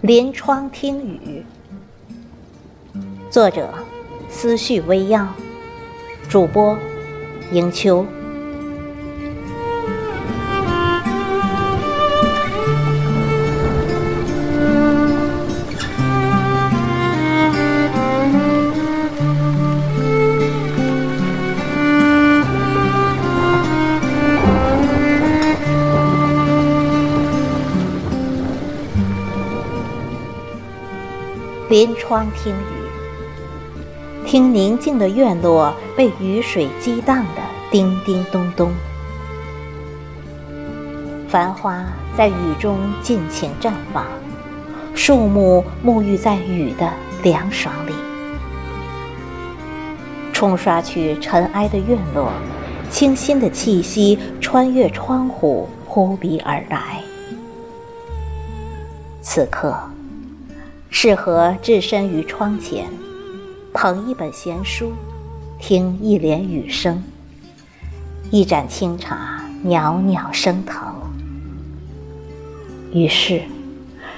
临窗听雨，作者思绪微漾，主播迎秋。临窗听雨，听宁静的院落被雨水激荡的叮叮咚咚，繁花在雨中尽情绽放，树木沐浴在雨的凉爽里。冲刷去尘埃的院落，清新的气息穿越窗户扑鼻而来。此刻。适合置身于窗前，捧一本闲书，听一帘雨声，一盏清茶袅袅升腾。于是，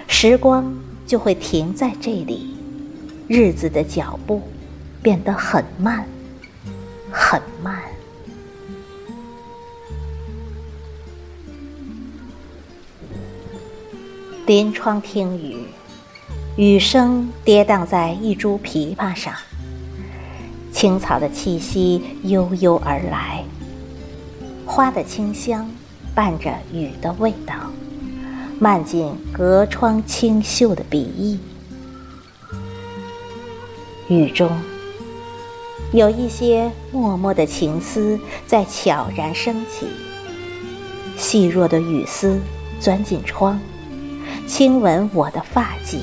时光就会停在这里，日子的脚步变得很慢，很慢。临窗听雨。雨声跌宕在一株枇杷上，青草的气息悠悠而来，花的清香伴着雨的味道，漫进隔窗清秀的笔意。雨中有一些默默的情思在悄然升起，细弱的雨丝钻进窗，亲吻我的发髻。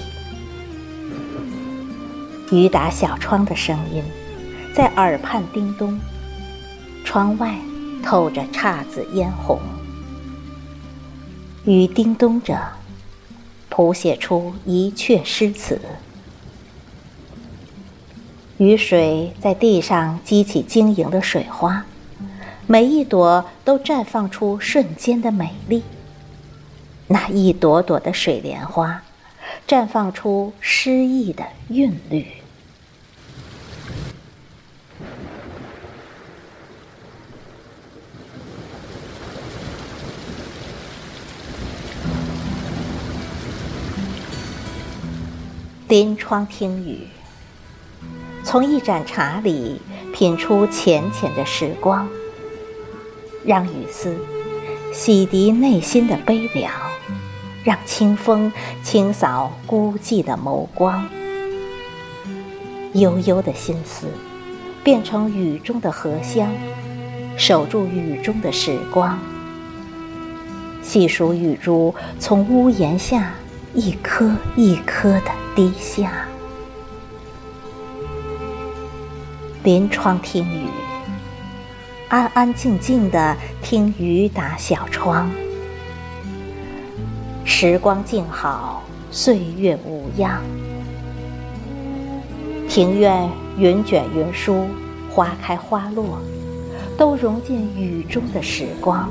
雨打小窗的声音，在耳畔叮咚。窗外透着姹紫嫣红，雨叮咚着，谱写出一阙诗词。雨水在地上激起晶莹的水花，每一朵都绽放出瞬间的美丽。那一朵朵的水莲花。绽放出诗意的韵律。临窗听雨，从一盏茶里品出浅浅的时光，让雨丝洗涤内心的悲凉。让清风清扫孤寂的眸光，悠悠的心思变成雨中的荷香，守住雨中的时光，细数雨珠从屋檐下一颗一颗的滴下。临窗听雨，安安静静的听雨打小窗。时光静好，岁月无恙。庭院云卷云舒，花开花落，都融进雨中的时光。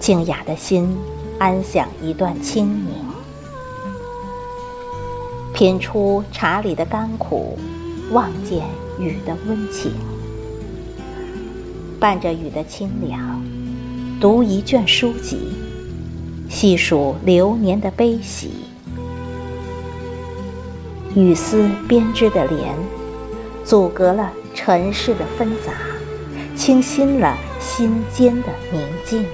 静雅的心，安享一段清明。品出茶里的甘苦，望见雨的温情。伴着雨的清凉，读一卷书籍。细数流年的悲喜，雨丝编织的帘，阻隔了尘世的纷杂，清新了心间的宁静。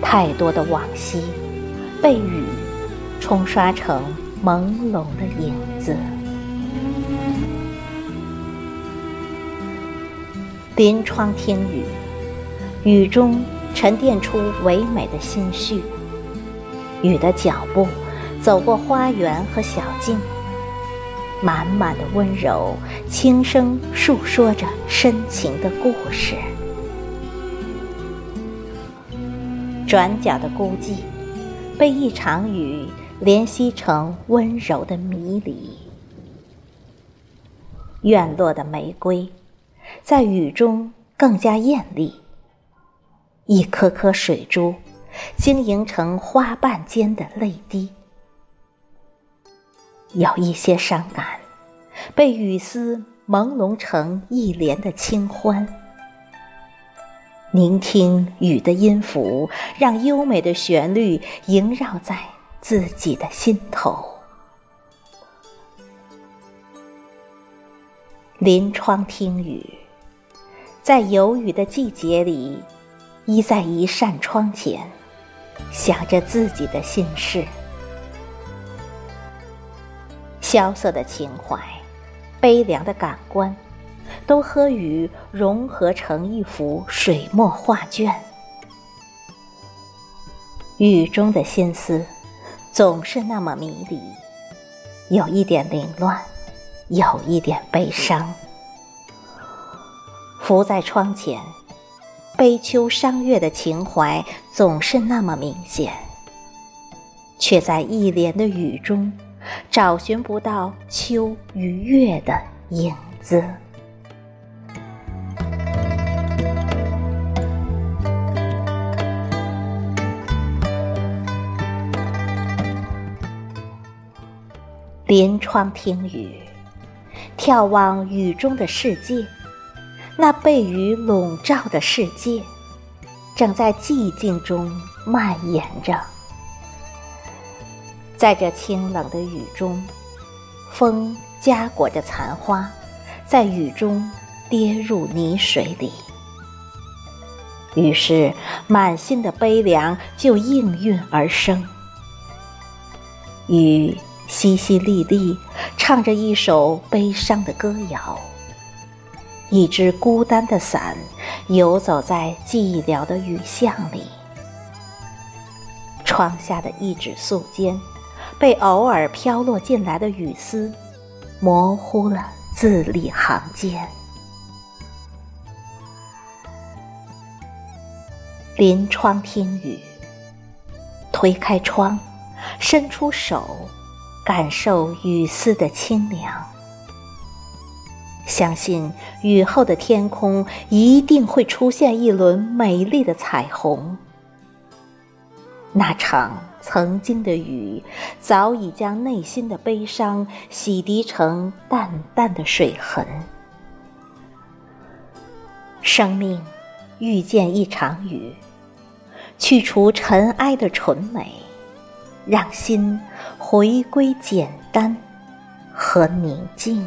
太多的往昔，被雨冲刷成朦胧的影子。临窗听雨，雨中。沉淀出唯美的心绪。雨的脚步走过花园和小径，满满的温柔，轻声述说着深情的故事。转角的孤寂，被一场雨怜惜成温柔的迷离。院落的玫瑰，在雨中更加艳丽。一颗颗水珠，晶莹成花瓣间的泪滴。有一些伤感，被雨丝朦胧成一帘的清欢。聆听雨的音符，让优美的旋律萦绕在自己的心头。临窗听雨，在有雨的季节里，依在一扇窗前，想着自己的心事。萧瑟的情怀，悲凉的感官。都和雨融合成一幅水墨画卷。雨中的心思，总是那么迷离，有一点凌乱，有一点悲伤。伏在窗前，悲秋伤月的情怀总是那么明显，却在一帘的雨中，找寻不到秋与月的影子。临窗听雨，眺望雨中的世界，那被雨笼罩的世界，正在寂静中蔓延着。在这清冷的雨中，风夹裹着残花，在雨中跌入泥水里。于是，满心的悲凉就应运而生。雨。淅淅沥沥，唱着一首悲伤的歌谣。一只孤单的伞，游走在寂寥的雨巷里。窗下的一纸素笺，被偶尔飘落进来的雨丝，模糊了字里行间。临窗听雨，推开窗，伸出手。感受雨丝的清凉，相信雨后的天空一定会出现一轮美丽的彩虹。那场曾经的雨，早已将内心的悲伤洗涤成淡淡的水痕。生命遇见一场雨，去除尘埃的纯美。让心回归简单和宁静。